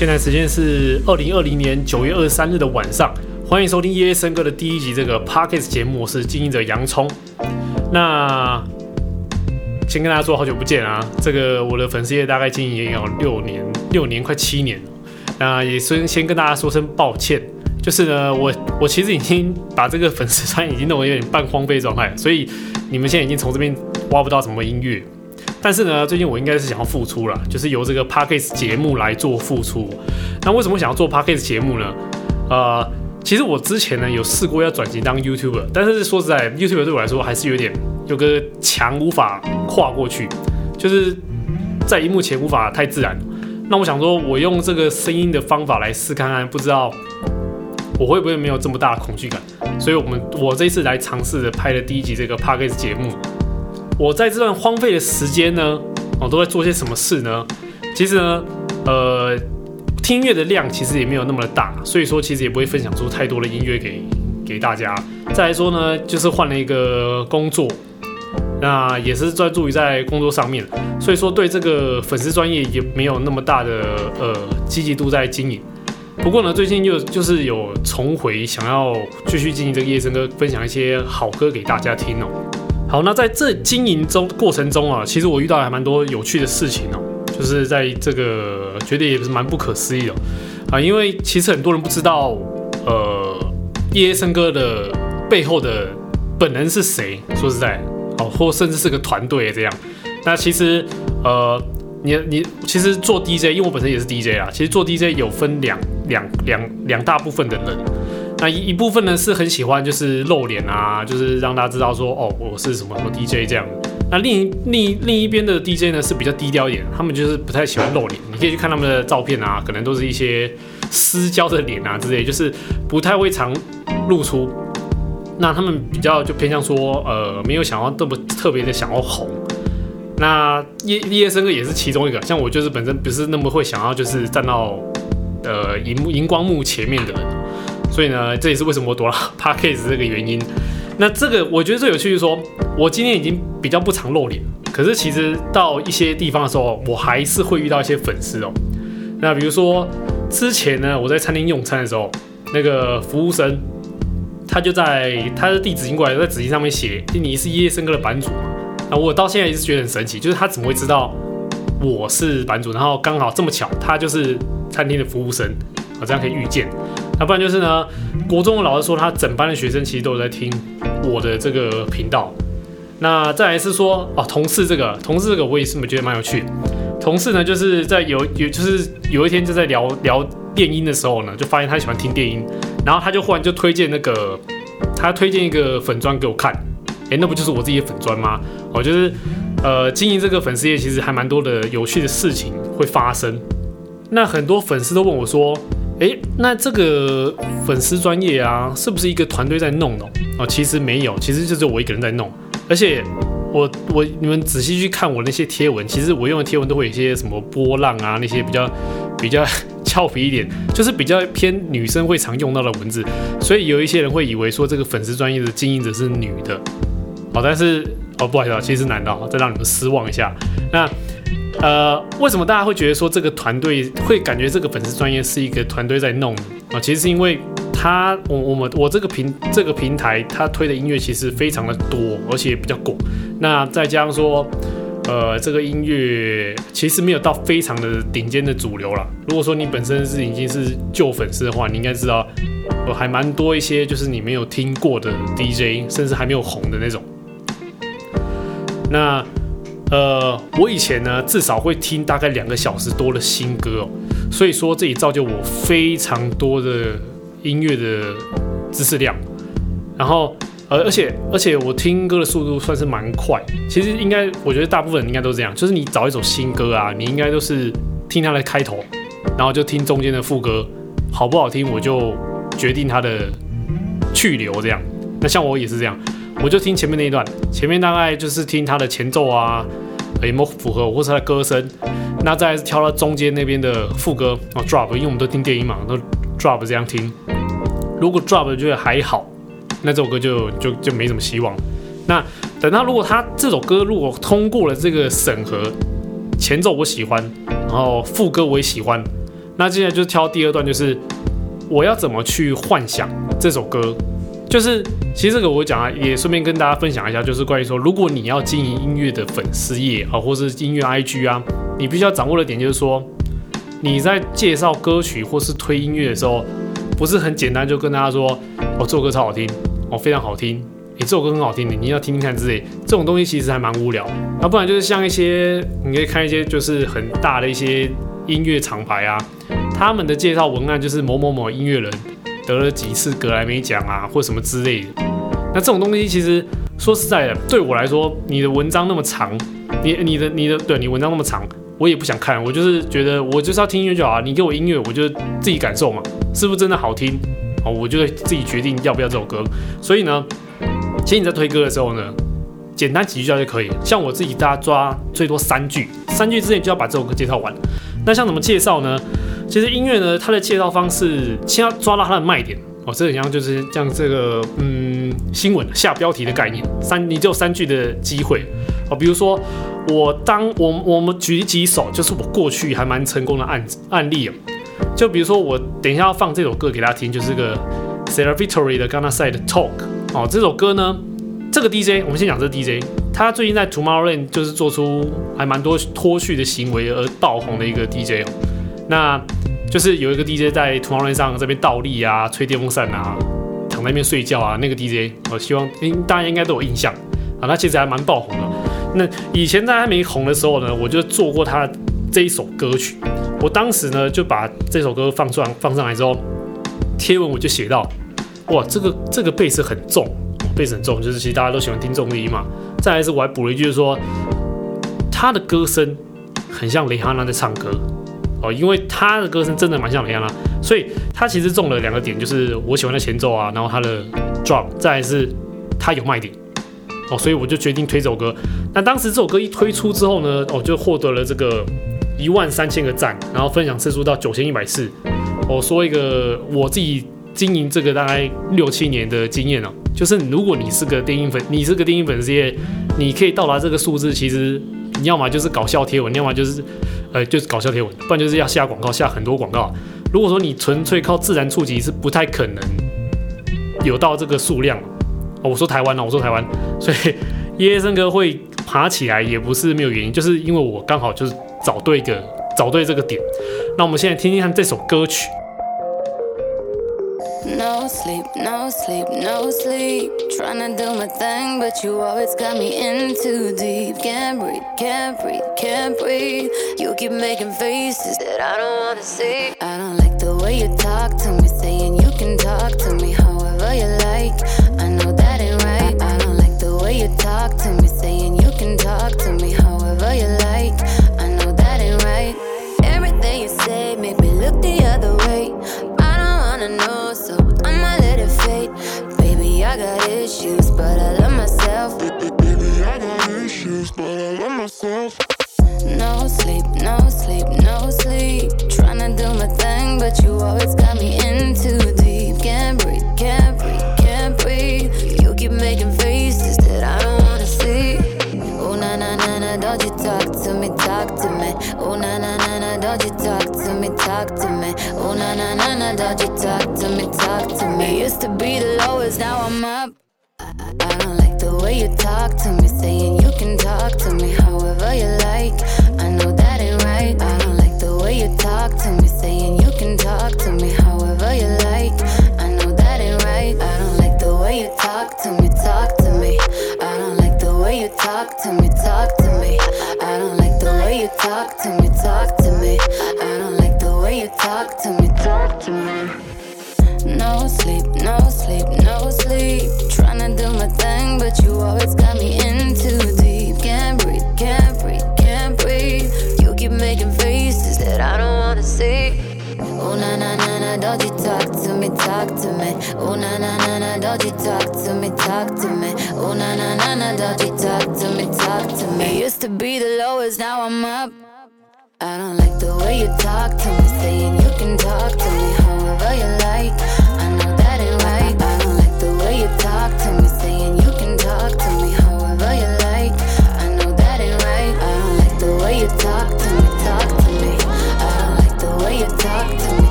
现在时间是二零二零年九月二十三日的晚上，欢迎收听夜夜笙歌的第一集这个 Podcast 节目，我是经营者洋葱。那先跟大家说好久不见啊，这个我的粉丝页大概经营也有六年，六年快七年。那也先先跟大家说声抱歉，就是呢，我我其实已经把这个粉丝 团已经弄得有点半荒废状态，所以你们现在已经从这边挖不到什么音乐。但是呢，最近我应该是想要复出了，就是由这个 Podcast 节目来做复出。那为什么想要做 Podcast 节目呢？呃，其实我之前呢有试过要转型当 YouTuber，但是说实在，YouTuber 对我来说还是有点有个墙无法跨过去，就是在荧幕前无法太自然。那我想说，我用这个声音的方法来试看看，不知道我会不会没有这么大的恐惧感。所以我们我这一次来尝试的拍的第一集这个 Podcast 节目。我在这段荒废的时间呢，我都在做些什么事呢？其实呢，呃，听音乐的量其实也没有那么的大，所以说其实也不会分享出太多的音乐给给大家。再来说呢，就是换了一个工作，那也是专注于在工作上面，所以说对这个粉丝专业也没有那么大的呃积极度在经营。不过呢，最近又就是有重回想要继续经营这个夜笙歌，分享一些好歌给大家听哦。好，那在这经营中过程中啊，其实我遇到还蛮多有趣的事情哦，就是在这个觉得也是蛮不可思议的啊，因为其实很多人不知道，呃，夜夜笙歌的背后的本人是谁，说实在，哦，或甚至是个团队这样。那其实，呃，你你其实做 DJ，因为我本身也是 DJ 啊，其实做 DJ 有分两两两两大部分的人。那一一部分呢是很喜欢，就是露脸啊，就是让大家知道说，哦，我是什么什么 DJ 这样。那另另另一边的 DJ 呢是比较低调一点，他们就是不太喜欢露脸。你可以去看他们的照片啊，可能都是一些私交的脸啊之类，就是不太会常露出。那他们比较就偏向说，呃，没有想要这么特别的想要红。那夜夜笙歌也是其中一个，像我就是本身不是那么会想要就是站到呃荧幕荧光幕前面的人。所以呢，这也是为什么我躲了 Podcast 这个原因。那这个我觉得最有趣就是说，我今天已经比较不常露脸，可是其实到一些地方的时候，我还是会遇到一些粉丝哦。那比如说之前呢，我在餐厅用餐的时候，那个服务生他就在他的地址印过来，在纸巾上面写：“你是夜夜笙歌的版主。”那我到现在也是觉得很神奇，就是他怎么会知道我是版主？然后刚好这么巧，他就是餐厅的服务生，好，这样可以预见。要不然就是呢，国中的老师说他整班的学生其实都有在听我的这个频道。那再来是说哦，同事这个同事这个我也是觉得蛮有趣。同事呢就是在有有就是有一天就在聊聊电音的时候呢，就发现他喜欢听电音，然后他就忽然就推荐那个他推荐一个粉砖给我看，诶，那不就是我自己的粉砖吗？我就是呃经营这个粉丝页其实还蛮多的有趣的事情会发生。那很多粉丝都问我说。诶，那这个粉丝专业啊，是不是一个团队在弄的？哦，其实没有，其实就是我一个人在弄。而且我我你们仔细去看我那些贴文，其实我用的贴文都会有一些什么波浪啊，那些比较比较 俏皮一点，就是比较偏女生会常用到的文字。所以有一些人会以为说这个粉丝专业的经营者是女的。哦，但是哦，不好意思，其实是男的，再让你们失望一下。那。呃，为什么大家会觉得说这个团队会感觉这个粉丝专业是一个团队在弄啊？其实是因为他，我我们我这个平这个平台，他推的音乐其实非常的多，而且比较广。那再加上说，呃，这个音乐其实没有到非常的顶尖的主流了。如果说你本身是已经是旧粉丝的话，你应该知道，我还蛮多一些就是你没有听过的 DJ，甚至还没有红的那种。那。呃，我以前呢，至少会听大概两个小时多的新歌哦，所以说这也造就我非常多的音乐的知识量。然后，呃，而且而且我听歌的速度算是蛮快。其实应该，我觉得大部分人应该都这样，就是你找一首新歌啊，你应该都是听它的开头，然后就听中间的副歌，好不好听我就决定它的去留这样。那像我也是这样。我就听前面那一段，前面大概就是听他的前奏啊，有没有符合，或是他的歌声。那再挑到中间那边的副歌哦，drop，因为我们都听电音嘛，都 drop 这样听。如果 drop 觉得还好，那这首歌就就就没什么希望。那等到如果他这首歌如果通过了这个审核，前奏我喜欢，然后副歌我也喜欢，那接下来就挑第二段，就是我要怎么去幻想这首歌。就是其实这个我讲啊，也顺便跟大家分享一下，就是关于说，如果你要经营音乐的粉丝页啊，或是音乐 IG 啊，你必须要掌握的点就是说，你在介绍歌曲或是推音乐的时候，不是很简单就跟大家说，哦，这首歌超好听，哦，非常好听，你这首歌很好听的，你要听听看之类，这种东西其实还蛮无聊。那不然就是像一些，你可以看一些就是很大的一些音乐厂牌啊，他们的介绍文案就是某某某音乐人。得了几次格莱美奖啊，或什么之类的。那这种东西其实说实在的，对我来说，你的文章那么长，你你的你的对你文章那么长，我也不想看。我就是觉得我就是要听音乐就好啊。你给我音乐，我就自己感受嘛，是不是真的好听？哦，我就会自己决定要不要这首歌。所以呢，其实你在推歌的时候呢，简单几句就可以。像我自己，大家抓最多三句，三句之内就要把这首歌介绍完。那像怎么介绍呢？其实音乐呢，它的介绍方式先要抓到它的卖点哦，这很像就是像这个嗯新闻下标题的概念，三你只有三句的机会哦。比如说我当我我们举几首，就是我过去还蛮成功的案子案例哦。就比如说我等一下要放这首歌给大家听，就是个 Sarah Victory 的 Ghana Side Talk 哦。这首歌呢，这个 DJ 我们先讲这个 DJ，他最近在 Tomorrowland 就是做出还蛮多脱序的行为而爆红的一个 DJ 哦。那就是有一个 DJ 在 Tomorrowland 上这边倒立啊，吹电风扇啊，躺在那边睡觉啊。那个 DJ，我希望大家应该都有印象啊。他其实还蛮爆红的。那以前在他没红的时候呢，我就做过他这一首歌曲。我当时呢就把这首歌放上放上来之后，贴文我就写到：哇，这个这个贝斯很重，贝斯很重，就是其实大家都喜欢听重低音嘛。再来是我还补了一句，就是说他的歌声很像蕾哈娜在唱歌。哦，因为他的歌声真的蛮像雷哈娜，所以他其实中了两个点，就是我喜欢的前奏啊，然后他的 drum，再来是他有卖点，哦，所以我就决定推这首歌。那当时这首歌一推出之后呢，哦，就获得了这个一万三千个赞，然后分享次数到九千一百次。我说一个我自己经营这个大概六七年的经验哦，就是如果你是个电音粉，你是个电音粉丝，你可以到达这个数字，其实你要么就是搞笑贴文，要么就是。呃，就是搞笑贴文，不然就是要下广告，下很多广告。如果说你纯粹靠自然触及，是不太可能有到这个数量。我说台湾呢，我说台湾，所以耶森哥会爬起来也不是没有原因，就是因为我刚好就是找对一个找对这个点。那我们现在听听看这首歌曲。No sleep, no sleep, no sleep. Trying to do my thing, but you always got me in too deep. Can't breathe, can't breathe, can't breathe. You keep making faces that I don't wanna see. I don't like the way you talk to me, issues, but I love myself. Baby, I got issues, but I love myself. No sleep, no sleep, no sleep. Tryna do my thing, but you always got me in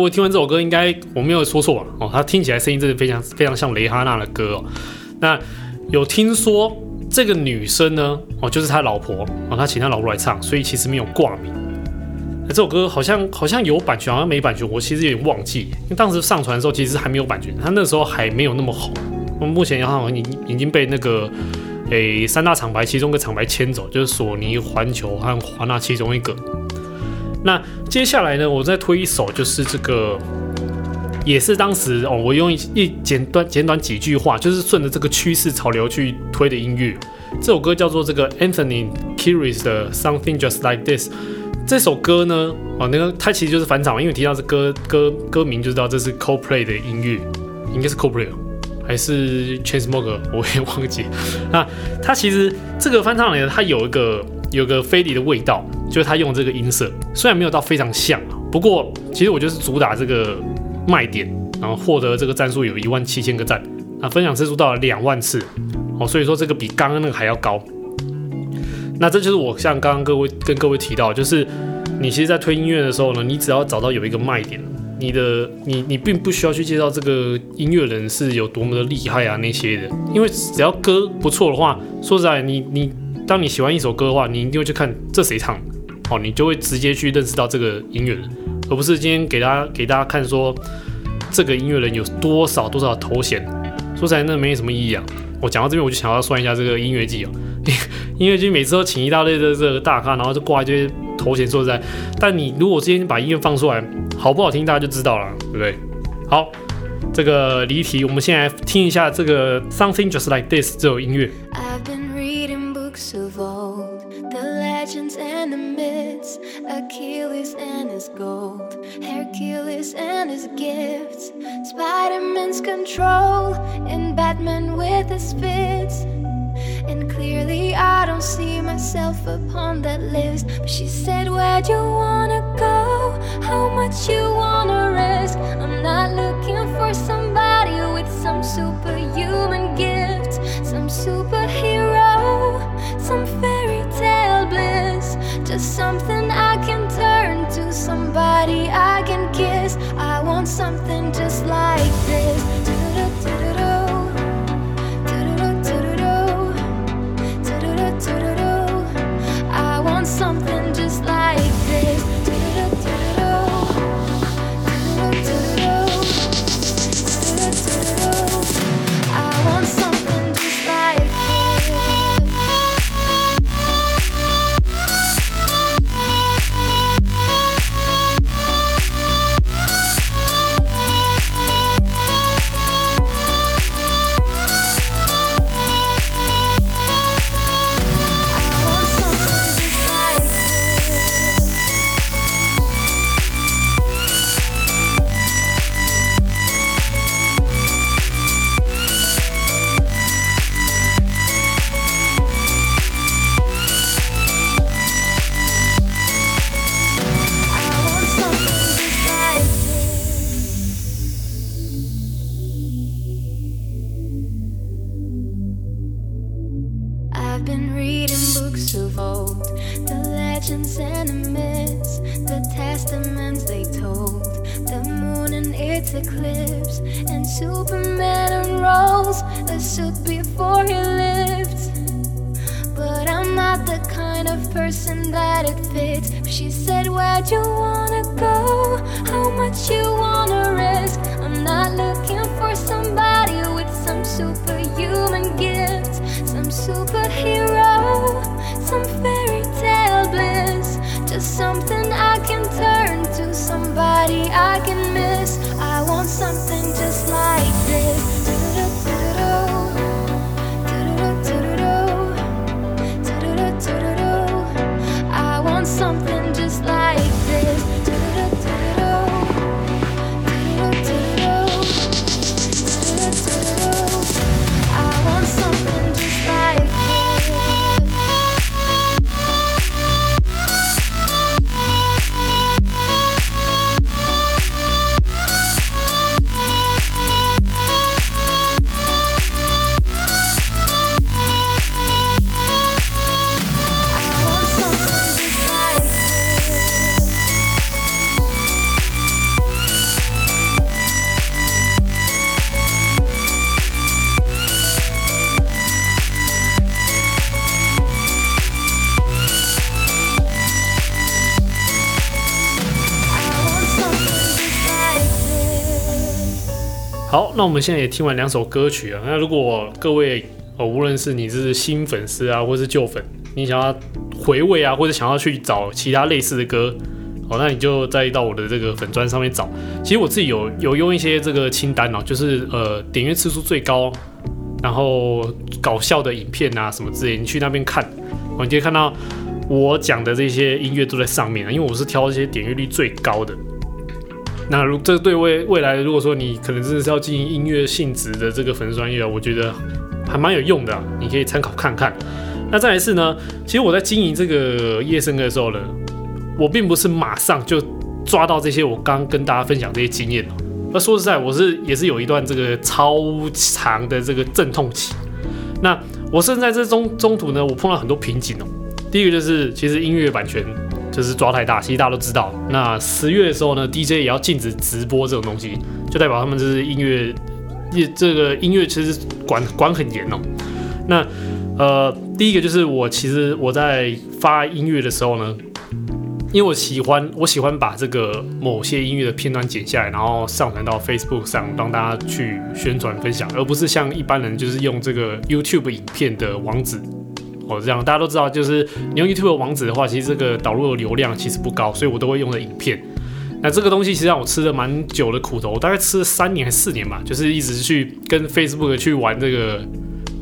我听完这首歌，应该我没有说错吧？哦，他听起来声音真的非常非常像蕾哈娜的歌哦。那有听说这个女生呢？哦，就是他老婆哦，他请他老婆来唱，所以其实没有挂名。这首歌好像好像有版权，好像没版权，我其实有点忘记。因为当时上传的时候，其实还没有版权，他那时候还没有那么红。我们目前好像已已经被那个诶三大厂牌其中一个厂牌牵走，就是索尼、环球和华纳其中一个。那接下来呢，我再推一首，就是这个，也是当时哦，我用一一简短简短几句话，就是顺着这个趋势潮流去推的音乐。这首歌叫做这个 Anthony k i r i s 的 Something Just Like This。这首歌呢，哦，那个它其实就是翻唱，因为提到这歌歌歌名就知道这是 Coldplay 的音乐，应该是 Coldplay 还是 Chainsmoker，我也忘记。那它其实这个翻唱呢，它有一个。有个飞碟的味道，就是他用这个音色，虽然没有到非常像啊，不过其实我就是主打这个卖点，然后获得这个赞数有一万七千个赞，啊，分享次数到了两万次，哦，所以说这个比刚刚那个还要高。那这就是我像刚刚各位跟各位提到，就是你其实，在推音乐的时候呢，你只要找到有一个卖点，你的你你并不需要去介绍这个音乐人是有多么的厉害啊那些的，因为只要歌不错的话，说实在，你你。当你喜欢一首歌的话，你一定会去看这谁唱，哦，你就会直接去认识到这个音乐人，而不是今天给大家给大家看说这个音乐人有多少多少头衔，说起来那没什么意义啊。我讲到这边，我就想要算一下这个音乐季哦，音乐季每次都请一大堆的这个大咖，然后就挂一堆头衔，说实在，但你如果今天把音乐放出来，好不好听，大家就知道了，对不对？好，这个离题，我们先来听一下这个 Something Just Like This 这首音乐。Gold, Hercules and his gifts, Spider-Man's control, and Batman with his fists. And clearly, I don't see myself upon that list. But she said, Where'd you wanna go? How much you wanna risk? I'm not looking for somebody with some superhuman gifts, some superhero some fairy tale bliss, just something somebody I can kiss. I want something just like 那我们现在也听完两首歌曲啊。那如果各位哦，无论是你是新粉丝啊，或是旧粉，你想要回味啊，或者想要去找其他类似的歌，哦，那你就再到我的这个粉专上面找。其实我自己有有用一些这个清单哦，就是呃点阅次数最高，然后搞笑的影片啊什么之类，你去那边看，哦，你可以看到我讲的这些音乐都在上面，因为我是挑一些点阅率最高的。那如这对未未来，如果说你可能真的是要经营音乐性质的这个粉丝专业，我觉得还蛮有用的，你可以参考看看。那再来是呢，其实我在经营这个夜笙歌的时候呢，我并不是马上就抓到这些我刚跟大家分享这些经验哦。那说实在，我是也是有一段这个超长的这个阵痛期。那我甚至在这中中途呢，我碰到很多瓶颈哦。第一个就是其实音乐版权。就是抓太大，其实大家都知道。那十月的时候呢，DJ 也要禁止直播这种东西，就代表他们就是音乐业这个音乐其实管管很严哦。那呃，第一个就是我其实我在发音乐的时候呢，因为我喜欢我喜欢把这个某些音乐的片段剪下来，然后上传到 Facebook 上让大家去宣传分享，而不是像一般人就是用这个 YouTube 影片的网址。哦，这样大家都知道，就是你用 YouTube 网址的话，其实这个导入的流量其实不高，所以我都会用的影片。那这个东西其实让我吃了蛮久的苦头，我大概吃了三年还是四年吧，就是一直去跟 Facebook 去玩这个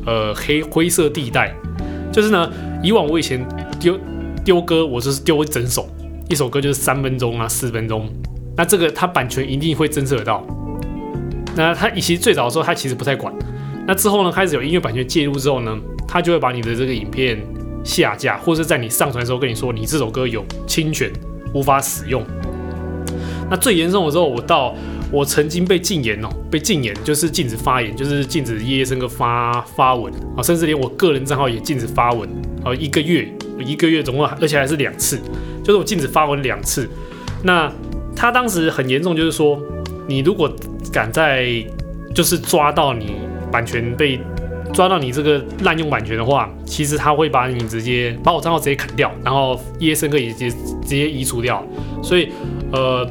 呃黑灰色地带。就是呢，以往我以前丢丢歌，我就是丢一整首，一首歌就是三分钟啊四分钟，那这个它版权一定会侦测得到。那它以前最早的时候，它其实不太管。那之后呢，开始有音乐版权介入之后呢，他就会把你的这个影片下架，或者是在你上传的时候跟你说，你这首歌有侵权，无法使用。那最严重的时候，我到我曾经被禁言哦，被禁言就是禁止发言，就是禁止夜笙歌发发文啊，甚至连我个人账号也禁止发文啊，一个月一个月总共，而且还是两次，就是我禁止发文两次。那他当时很严重，就是说你如果敢在就是抓到你。版权被抓到，你这个滥用版权的话，其实他会把你直接把我账号直接砍掉，然后夜笙歌也直接直接移除掉。所以，呃，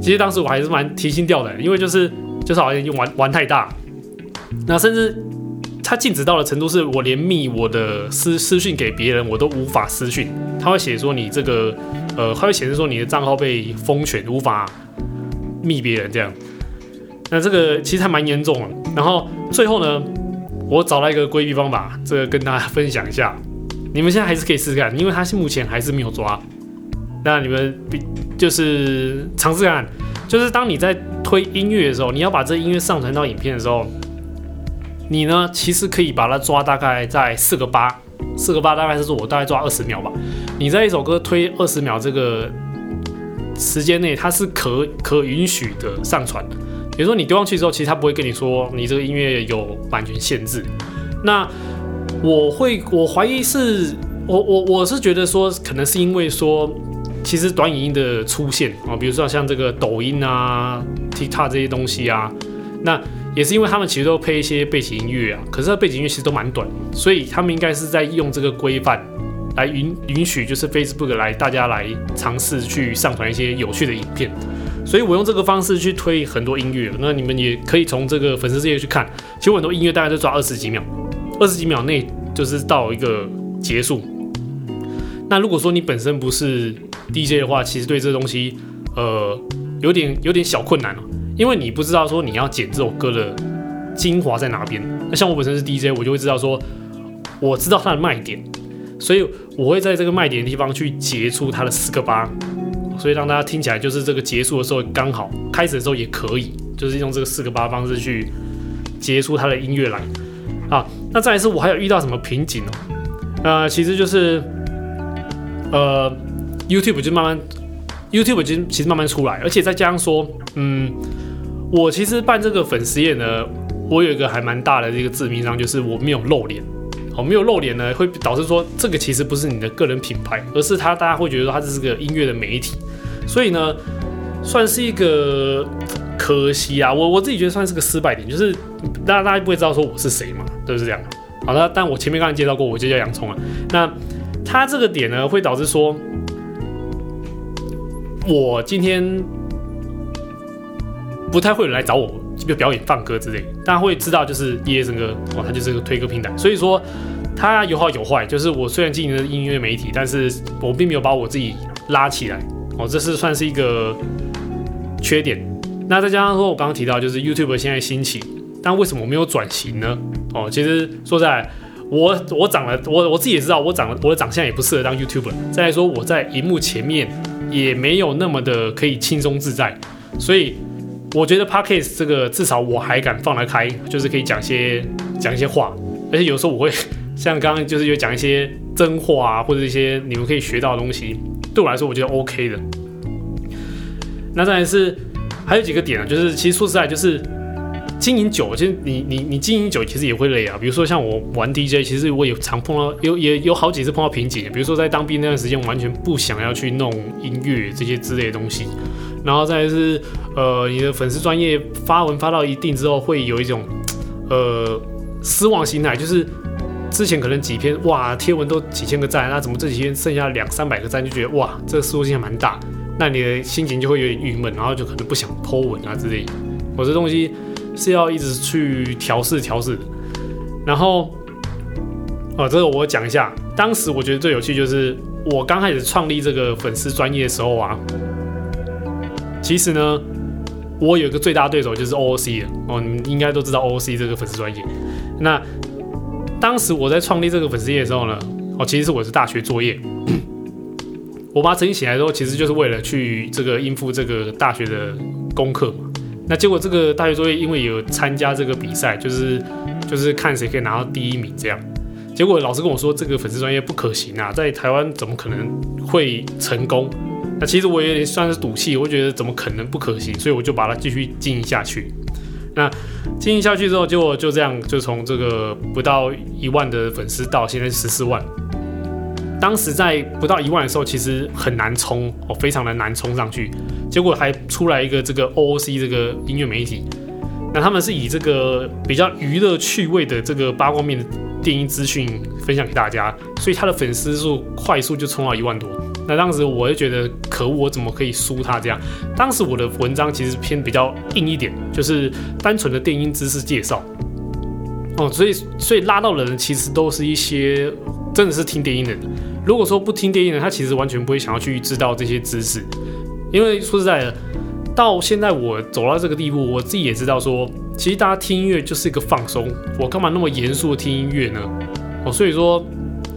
其实当时我还是蛮提心吊胆的，因为就是就是好像用玩玩太大。那甚至他禁止到的程度，是我连密我的私私讯给别人我都无法私讯，他会写说你这个呃，他会显示说你的账号被封权，无法密别人这样。那这个其实还蛮严重的。然后最后呢，我找到一个规避方法，这个跟大家分享一下。你们现在还是可以试试看，因为他目前还是没有抓。那你们比就是尝试看，就是当你在推音乐的时候，你要把这音乐上传到影片的时候，你呢其实可以把它抓大概在四个八，四个八大概是我大概抓二十秒吧。你在一首歌推二十秒这个时间内，它是可可允许的上传。比如说你丢上去之后，其实他不会跟你说你这个音乐有版权限制。那我会，我怀疑是，我我我是觉得说，可能是因为说，其实短影音的出现啊，比如说像这个抖音啊、TikTok 这些东西啊，那也是因为他们其实都配一些背景音乐啊，可是背景音乐其实都蛮短，所以他们应该是在用这个规范来允允许，就是 Facebook 来大家来尝试去上传一些有趣的影片。所以我用这个方式去推很多音乐，那你们也可以从这个粉丝页去看，其实很多音乐大概都抓二十几秒，二十几秒内就是到一个结束。那如果说你本身不是 DJ 的话，其实对这东西呃有点有点小困难了，因为你不知道说你要剪这首歌的精华在哪边。那像我本身是 DJ，我就会知道说我知道它的卖点，所以我会在这个卖点的地方去截出它的四个八。所以让大家听起来就是这个结束的时候刚好，开始的时候也可以，就是用这个四个八方式去结出它的音乐来啊。那再来是我还有遇到什么瓶颈哦？呃，其实就是呃，YouTube 就慢慢，YouTube 就其实慢慢出来，而且再加上说，嗯，我其实办这个粉丝页呢，我有一个还蛮大的一个致命伤，就是我没有露脸。哦，没有露脸呢，会导致说这个其实不是你的个人品牌，而是他大家会觉得说它这是个音乐的媒体，所以呢，算是一个可惜啊。我我自己觉得算是个失败点，就是大家大家不会知道说我是谁嘛，都是这样。好了，但我前面刚才介绍过，我就叫洋葱了。那他这个点呢，会导致说，我今天不太会有人来找我就表演放歌之类，大家会知道就是夜夜笙歌哦，它就是个推歌平台。所以说它有好有坏，就是我虽然经营的音乐媒体，但是我并没有把我自己拉起来哦，这是算是一个缺点。那再加上说我刚刚提到就是 YouTube 现在兴起，但为什么我没有转型呢？哦，其实说实在。我我长了，我我自己也知道，我长了，我的长相也不适合当 YouTuber。再来说，我在荧幕前面也没有那么的可以轻松自在，所以我觉得 Podcast 这个至少我还敢放得开，就是可以讲些讲一些话，而且有时候我会 像刚刚就是有讲一些真话啊，或者一些你们可以学到的东西，对我来说我觉得 OK 的。那再来是还有几个点呢，就是其实说实在就是。经营久，其实你你你经营久，其实也会累啊。比如说像我玩 DJ，其实我也常碰到，有也有好几次碰到瓶颈。比如说在当兵那段时间，完全不想要去弄音乐这些之类的东西。然后再来是，呃，你的粉丝专业发文发到一定之后，会有一种呃失望心态，就是之前可能几篇哇贴文都几千个赞，那怎么这几天剩下两三百个赞，就觉得哇这个失落性还蛮大。那你的心情就会有点郁闷，然后就可能不想 po 文啊之类。我这东西。是要一直去调试调试的，然后，哦，这个我讲一下。当时我觉得最有趣就是我刚开始创立这个粉丝专业的时候啊，其实呢，我有一个最大对手就是 OOC 的哦，你们应该都知道 OOC 这个粉丝专业。那当时我在创立这个粉丝页的时候呢，哦，其实是我是大学作业，我把它整理起来之后，其实就是为了去这个应付这个大学的功课嘛。那结果这个大学作业，因为有参加这个比赛，就是就是看谁可以拿到第一名这样。结果老师跟我说，这个粉丝专业不可行啊，在台湾怎么可能会成功？那其实我也算是赌气，我觉得怎么可能不可行？所以我就把它继续经营下去。那经营下去之后，结果就这样，就从这个不到一万的粉丝到现在十四万。当时在不到一万的时候，其实很难冲哦，非常的难冲上去。结果还出来一个这个 OOC 这个音乐媒体，那他们是以这个比较娱乐趣味的这个八卦面的电音资讯分享给大家，所以他的粉丝数快速就冲到一万多。那当时我就觉得可恶，我怎么可以输他这样？当时我的文章其实偏比较硬一点，就是单纯的电音知识介绍哦，所以所以拉到人其实都是一些真的是听电音的人。如果说不听电音的，他其实完全不会想要去知道这些知识，因为说实在的，到现在我走到这个地步，我自己也知道说，其实大家听音乐就是一个放松，我干嘛那么严肃的听音乐呢？哦，所以说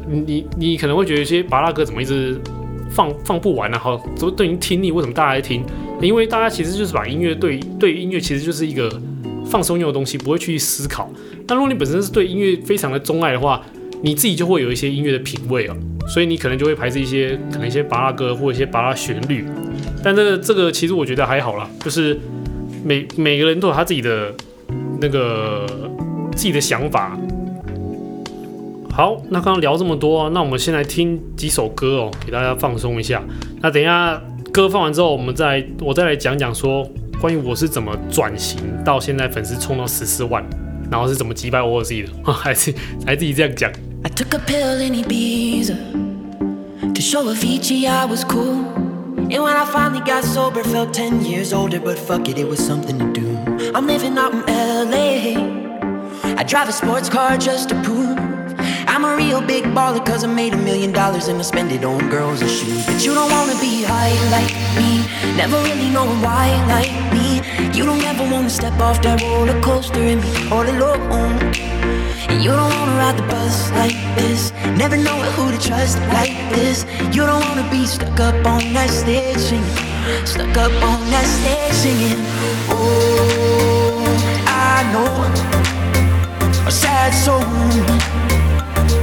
你你可能会觉得一些芭乐歌怎么一直放放不完呢？好，怎么都已经听腻，为什么大家在听？因为大家其实就是把音乐对对音乐其实就是一个放松用的东西，不会去思考。但如果你本身是对音乐非常的钟爱的话，你自己就会有一些音乐的品味哦。所以你可能就会排斥一些可能一些巴拉歌或者一些巴拉旋律，但这个这个其实我觉得还好啦，就是每每个人都有他自己的那个自己的想法。好，那刚刚聊这么多，那我们先来听几首歌哦，给大家放松一下。那等一下歌放完之后，我们再我再来讲讲说关于我是怎么转型到现在粉丝冲到十四万，然后是怎么击败 OOC 的，还是还自己这样讲。I took a pill in Ibiza to show Avicii I was cool. And when I finally got sober, felt 10 years older, but fuck it, it was something to do. I'm living out in LA. I drive a sports car just to prove I'm a real big baller, cause I made a million dollars and I spend it on girls and shoes. But you don't wanna be high like me, never really knowing why like me. You don't ever wanna step off that roller coaster and be all alone. And you don't wanna ride the bus like this. Never know who to trust like this. You don't wanna be stuck up on that stage singing. Stuck up on that stage singing. Oh, I know. A sad soul.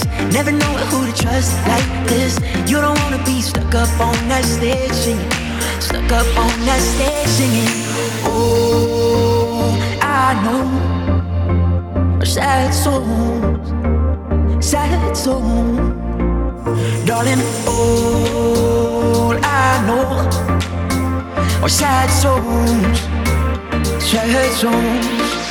this, never know who to trust like this. You don't wanna be stuck up on that stage singing, stuck up on that stage singing. Oh, I know sad songs sad song. Darling, all I know are sad songs, sad songs.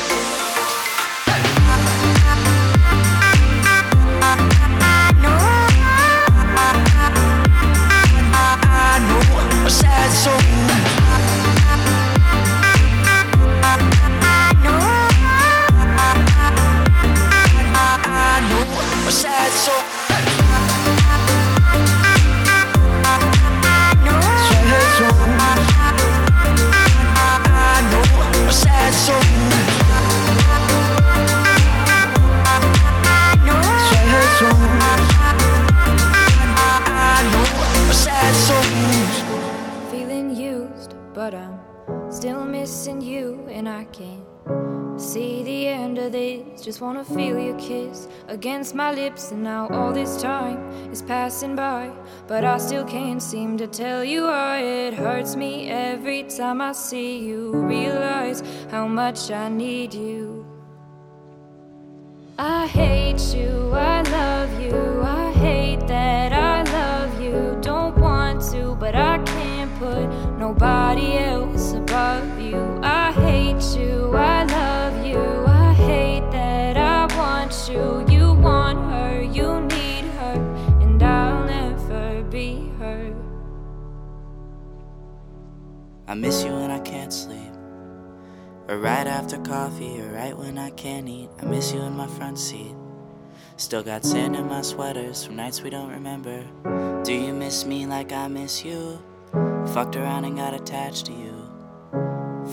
Just wanna feel your kiss against my lips, and now all this time is passing by. But I still can't seem to tell you why it hurts me every time I see you. Realize how much I need you. I hate you, I love you, I hate that I love you. Don't want to, but I can't put nobody else miss you when I can't sleep. Or right after coffee, or right when I can't eat. I miss you in my front seat. Still got sand in my sweaters from nights we don't remember. Do you miss me like I miss you? Fucked around and got attached to you.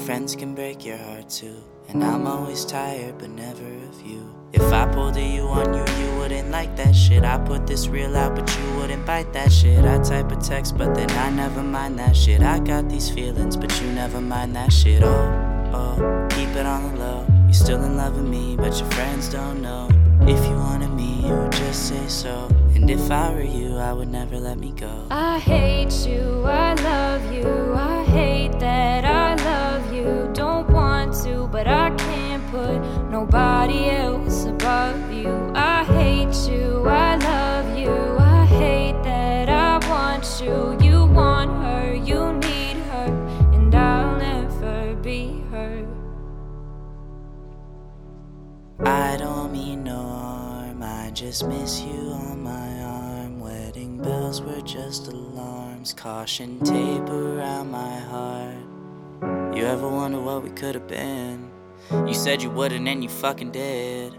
Friends can break your heart too. And I'm always tired, but never of you. If I pulled a you on you, you wouldn't like that shit. I put this real out, but you wouldn't bite that shit. I type a text, but then I never mind that shit. I got these feelings, but you never mind that shit. Oh, oh, keep it on the low. You're still in love with me, but your friends don't know. If you wanted me, you would just say so. And if I were you, I would never let me go. I hate you, I love you, I hate that I love you. Don't want to, but I can't put nobody else I hate you, I love you, I hate that I want you. You want her, you need her, and I'll never be her. I don't mean no harm, I just miss you on my arm. Wedding bells were just alarms, caution tape around my heart. You ever wonder what we could have been? You said you wouldn't, and you fucking did.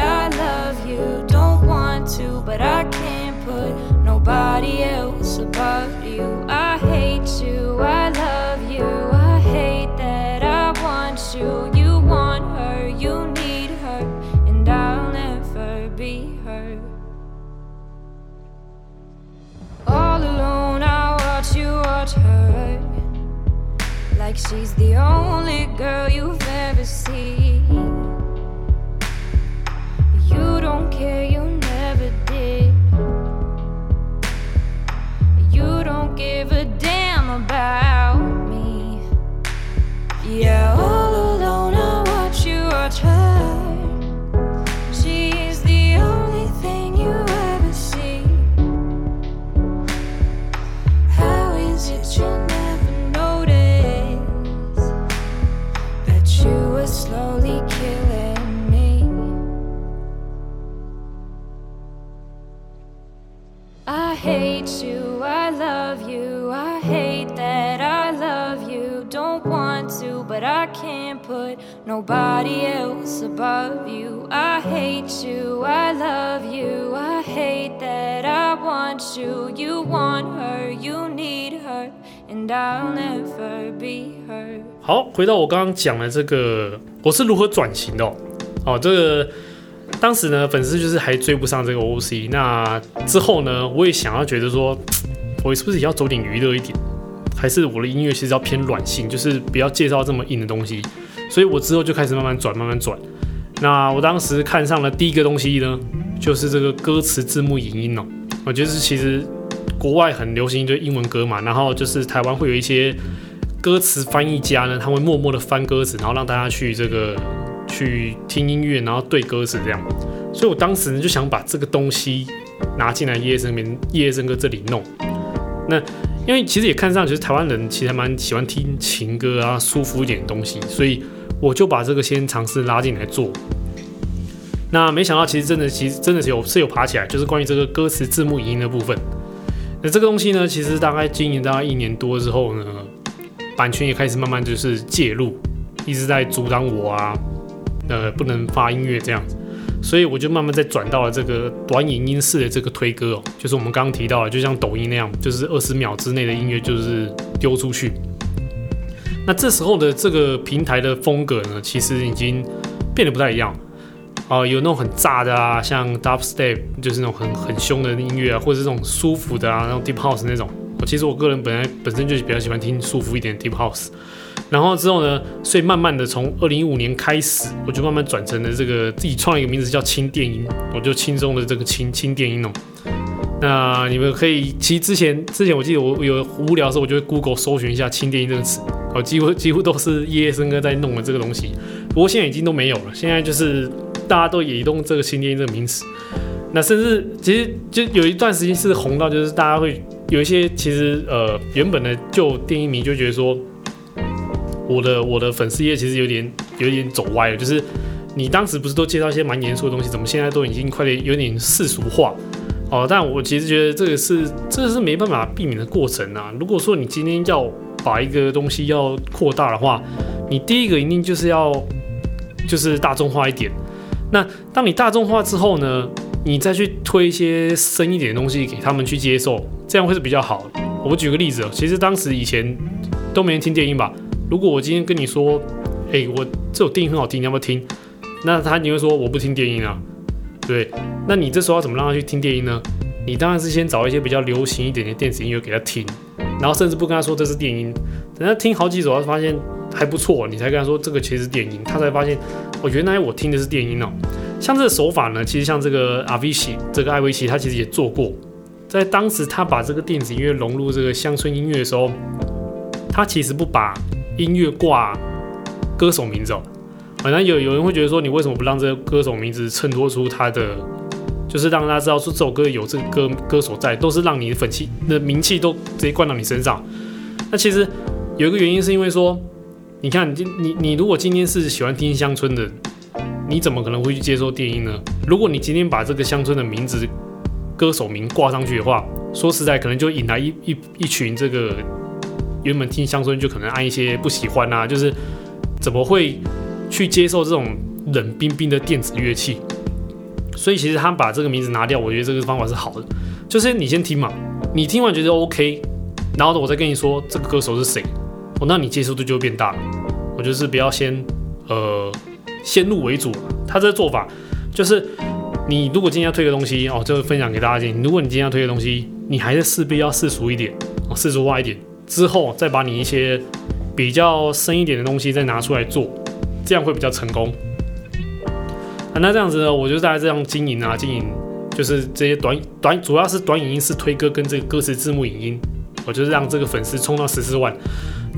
else above you. I hate you, I love you, I hate that I want you. You want her, you need her, and I'll never be her. All alone, I watch you watch her like she's the only girl you've ever seen. Nobody else above you. I hate you, I love you, I hate that I want you. You want her, you need her, and I'll never be her. 好，回到我刚刚讲的这个，我是如何转型的哦。哦，这个当时呢，粉丝就是还追不上这个 OC。那之后呢，我也想要觉得说，我是不是也要走点娱乐一点？还是我的音乐其实要偏软性，就是不要介绍这么硬的东西。所以我之后就开始慢慢转，慢慢转。那我当时看上的第一个东西呢，就是这个歌词字幕影音哦。我觉得是其实国外很流行一堆英文歌嘛，然后就是台湾会有一些歌词翻译家呢，他会默默的翻歌词，然后让大家去这个。去听音乐，然后对歌词这样，所以我当时呢就想把这个东西拿进来夜夜笙歌夜夜笙歌这里弄。那因为其实也看上，其实台湾人其实还蛮喜欢听情歌啊，舒服一点的东西，所以我就把这个先尝试拉进来做。那没想到，其实真的，其实真的是有是有爬起来，就是关于这个歌词字幕影音的部分。那这个东西呢，其实大概经营大概一年多之后呢，版权也开始慢慢就是介入，一直在阻挡我啊。呃，不能发音乐这样子，所以我就慢慢再转到了这个短影音式的这个推歌哦，就是我们刚刚提到的，就像抖音那样，就是二十秒之内的音乐就是丢出去。那这时候的这个平台的风格呢，其实已经变得不太一样啊、有那种很炸的啊，像 Dubstep，就是那种很很凶的音乐啊，或者是这种舒服的啊，那种 Deep House 那种。我其实我个人本来本身就比较喜欢听舒服一点的 Deep House。然后之后呢，所以慢慢的从二零一五年开始，我就慢慢转成了这个自己创了一个名字叫轻电音，我就轻松的这个轻轻电音哦。那你们可以，其实之前之前我记得我有无聊的时候，我就会 Google 搜寻一下轻电音这个词，哦，几乎几乎都是夜夜笙歌在弄的这个东西。不过现在已经都没有了，现在就是大家都也用这个轻电音这个名词。那甚至其实就有一段时间是红到，就是大家会有一些其实呃原本的旧电音迷就觉得说。我的我的粉丝页其实有点有点走歪了，就是你当时不是都介绍一些蛮严肃的东西，怎么现在都已经快点有点世俗化哦？但我其实觉得这个是这个是没办法避免的过程啊。如果说你今天要把一个东西要扩大的话，你第一个一定就是要就是大众化一点。那当你大众化之后呢，你再去推一些深一点的东西给他们去接受，这样会是比较好的。我举个例子，其实当时以前都没人听电音吧。如果我今天跟你说，哎、我这首电音很好听，你要不要听？那他你会说我不听电音啊，对？那你这时候要怎么让他去听电音呢？你当然是先找一些比较流行一点的电子音乐给他听，然后甚至不跟他说这是电音，等他听好几首，他发现还不错，你才跟他说这个其实是电音，他才发现哦，原来我听的是电音哦。像这个手法呢，其实像这个阿维奇，这个艾维奇，他其实也做过，在当时他把这个电子音乐融入这个乡村音乐的时候，他其实不把。音乐挂歌手名字哦，反正有有人会觉得说，你为什么不让这个歌手名字衬托出他的，就是让大家知道说这首歌有这个歌歌手在，都是让你的粉气的名气都直接灌到你身上。那其实有一个原因是因为说，你看你你你如果今天是喜欢听乡村的，你怎么可能会去接受电音呢？如果你今天把这个乡村的名字歌手名挂上去的话，说实在可能就引来一一一群这个。原本听乡村就可能按一些不喜欢啊，就是怎么会去接受这种冷冰冰的电子乐器？所以其实他把这个名字拿掉，我觉得这个方法是好的。就是你先听嘛，你听完觉得 OK，然后呢我再跟你说这个歌手是谁，哦，那你接受度就会变大。我就是不要先呃先入为主，他这做法就是你如果今天要推个东西哦，就分享给大家听。如果你今天要推个东西，你还是势必要世俗一点哦，世俗化一点。之后再把你一些比较深一点的东西再拿出来做，这样会比较成功。啊，那这样子呢，我就大概这样经营啊，经营就是这些短短，主要是短影音是推歌跟这个歌词字幕影音，我就是让这个粉丝冲到十四万。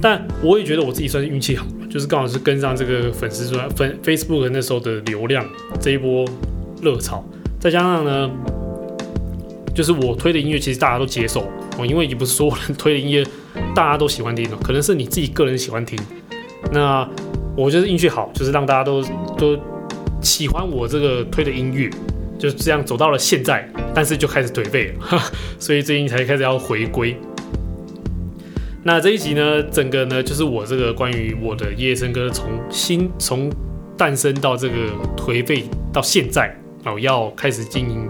但我也觉得我自己算是运气好，就是刚好是跟上这个粉丝说粉 Facebook 那时候的流量这一波热潮，再加上呢，就是我推的音乐其实大家都接受哦，因为也不是所有人推的音乐。大家都喜欢听的，可能是你自己个人喜欢听。那我觉得运气好，就是让大家都都喜欢我这个推的音乐，就这样走到了现在，但是就开始颓废了，所以最近才开始要回归。那这一集呢，整个呢就是我这个关于我的夜笙歌从新从诞生到这个颓废到现在哦，要开始经营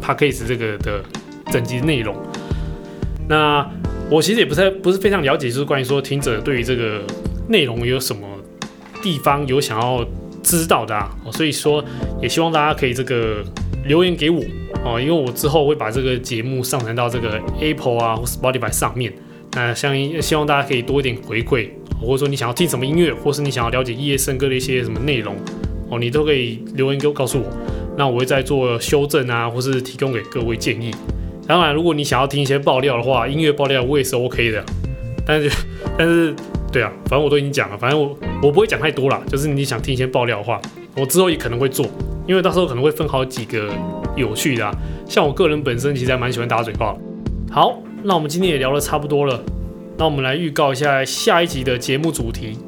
Podcast 这个的整集内容。那我其实也不太不是非常了解，就是关于说听者对于这个内容有什么地方有想要知道的啊，所以说也希望大家可以这个留言给我哦，因为我之后会把这个节目上传到这个 Apple 啊或 Spotify 上面。那相希望大家可以多一点回馈，或者说你想要听什么音乐，或是你想要了解夜笙歌的一些什么内容哦，你都可以留言给我告诉我，那我会再做修正啊，或是提供给各位建议。当然，如果你想要听一些爆料的话，音乐爆料我也是 OK 的，但是 但是对啊，反正我都已经讲了，反正我我不会讲太多啦，就是你想听一些爆料的话，我之后也可能会做，因为到时候可能会分好几个有趣的，像我个人本身其实还蛮喜欢打嘴炮。好。那我们今天也聊得差不多了，那我们来预告一下下一集的节目主题，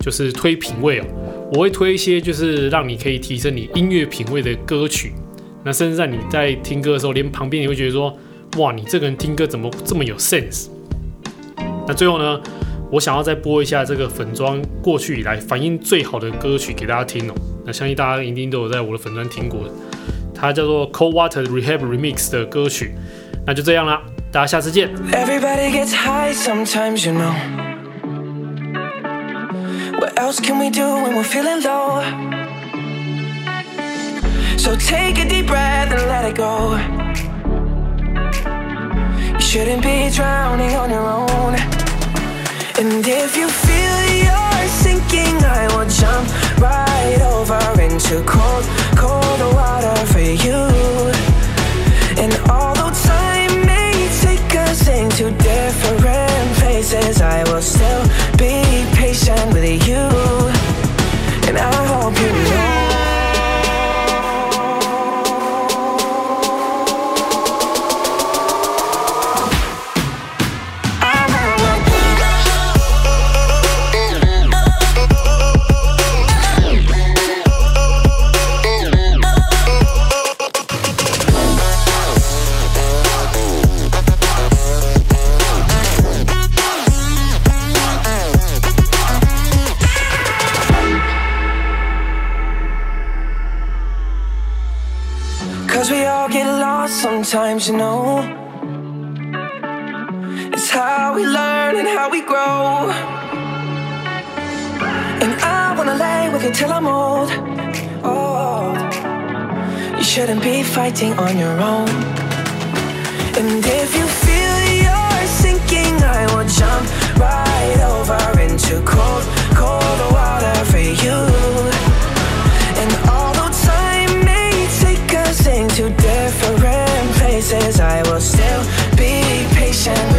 就是推品味哦。我会推一些就是让你可以提升你音乐品味的歌曲，那甚至在你在听歌的时候，连旁边你会觉得说，哇，你这个人听歌怎么这么有 sense？那最后呢，我想要再播一下这个粉专过去以来反应最好的歌曲给大家听哦。那相信大家一定都有在我的粉专听过，它叫做 Cold Water Rehab Remix 的歌曲。那就这样啦。大家下次见。Everybody gets high sometimes, you know. What else can we do when we're feeling low? So take a deep breath and let it go. You shouldn't be drowning on your own. And if you feel you're sinking, I will jump right over into cold, cold water for you. And although time sing to different places I will still be patient with you sometimes, you know. It's how we learn and how we grow. And I wanna lay with you till I'm old. Oh, you shouldn't be fighting on your own. And if you feel you're sinking, I will jump right over into cold places I will still be patient.